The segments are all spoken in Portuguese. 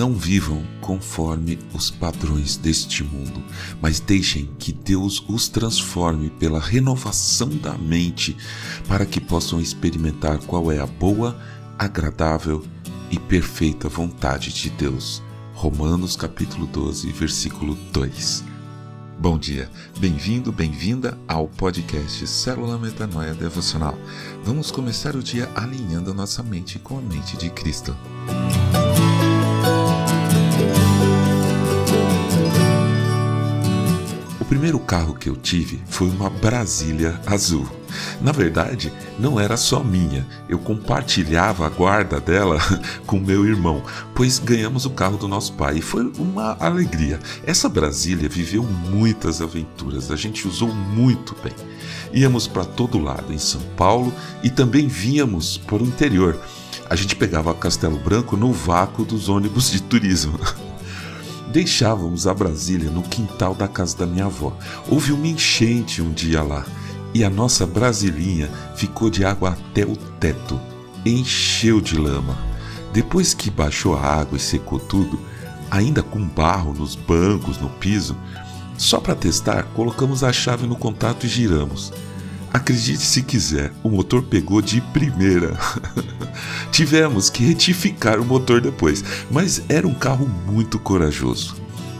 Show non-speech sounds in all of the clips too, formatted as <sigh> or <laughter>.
Não vivam conforme os padrões deste mundo, mas deixem que Deus os transforme pela renovação da mente, para que possam experimentar qual é a boa, agradável e perfeita vontade de Deus. Romanos capítulo 12, versículo 2. Bom dia, bem-vindo, bem-vinda ao podcast Célula Metanoia Devocional. Vamos começar o dia alinhando a nossa mente com a mente de Cristo. Primeiro carro que eu tive foi uma Brasília azul. Na verdade, não era só minha, eu compartilhava a guarda dela <laughs> com meu irmão, pois ganhamos o carro do nosso pai e foi uma alegria. Essa Brasília viveu muitas aventuras, a gente usou muito bem. Íamos para todo lado, em São Paulo, e também víamos para o interior. A gente pegava Castelo Branco no vácuo dos ônibus de turismo. <laughs> Deixávamos a Brasília no quintal da casa da minha avó. Houve uma enchente um dia lá e a nossa Brasilinha ficou de água até o teto. Encheu de lama. Depois que baixou a água e secou tudo, ainda com barro nos bancos, no piso, só para testar, colocamos a chave no contato e giramos. Acredite se quiser, o motor pegou de primeira. <laughs> Tivemos que retificar o motor depois, mas era um carro muito corajoso.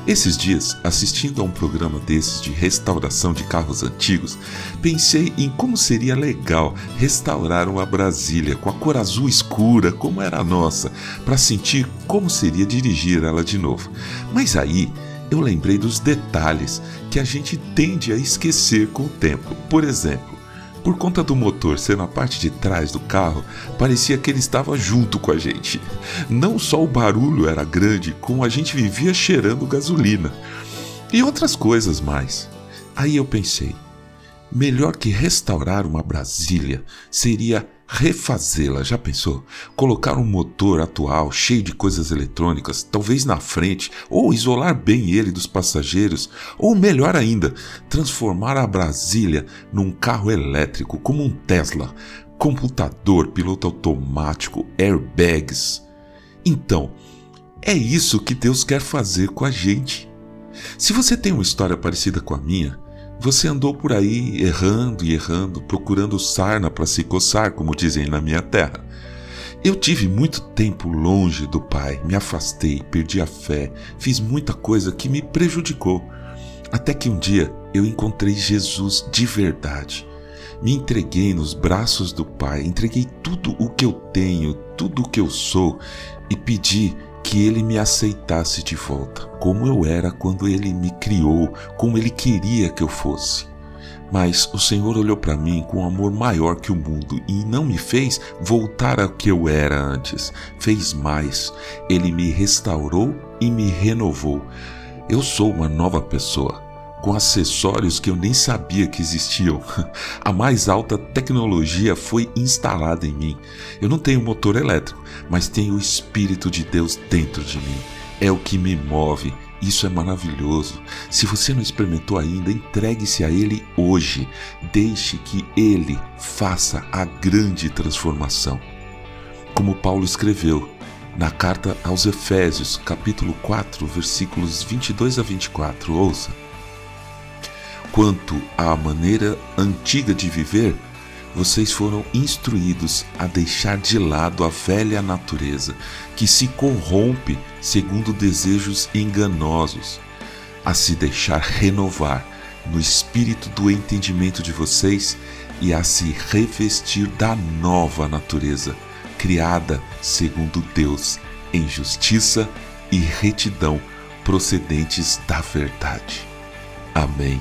Esses dias, assistindo a um programa desses de restauração de carros antigos, pensei em como seria legal restaurar uma Brasília com a cor azul escura, como era a nossa, para sentir como seria dirigir ela de novo. Mas aí eu lembrei dos detalhes que a gente tende a esquecer com o tempo. Por exemplo, por conta do motor ser na parte de trás do carro, parecia que ele estava junto com a gente. Não só o barulho era grande, como a gente vivia cheirando gasolina. E outras coisas mais. Aí eu pensei: melhor que restaurar uma Brasília seria refazê-la. Já pensou? Colocar um motor atual cheio de coisas eletrônicas, talvez na frente, ou isolar bem ele dos passageiros, ou melhor ainda, transformar a Brasília num carro elétrico como um Tesla, computador, piloto automático, airbags. Então, é isso que Deus quer fazer com a gente. Se você tem uma história parecida com a minha, você andou por aí errando e errando, procurando sarna para se coçar, como dizem na minha terra. Eu tive muito tempo longe do Pai, me afastei, perdi a fé, fiz muita coisa que me prejudicou. Até que um dia eu encontrei Jesus de verdade. Me entreguei nos braços do Pai, entreguei tudo o que eu tenho, tudo o que eu sou e pedi que ele me aceitasse de volta, como eu era quando ele me criou, como ele queria que eu fosse. Mas o Senhor olhou para mim com um amor maior que o mundo e não me fez voltar ao que eu era antes. Fez mais. Ele me restaurou e me renovou. Eu sou uma nova pessoa com acessórios que eu nem sabia que existiam. <laughs> A mais alta tecnologia foi instalada em mim. Eu não tenho motor elétrico, mas tenho o Espírito de Deus dentro de mim. É o que me move. Isso é maravilhoso. Se você não experimentou ainda, entregue-se a Ele hoje. Deixe que Ele faça a grande transformação. Como Paulo escreveu na carta aos Efésios, capítulo 4, versículos 22 a 24, ouça quanto à maneira antiga de viver, vocês foram instruídos a deixar de lado a velha natureza, que se corrompe segundo desejos enganosos, a se deixar renovar no espírito do entendimento de vocês e a se revestir da nova natureza, criada segundo Deus, em justiça e retidão procedentes da verdade. Amém.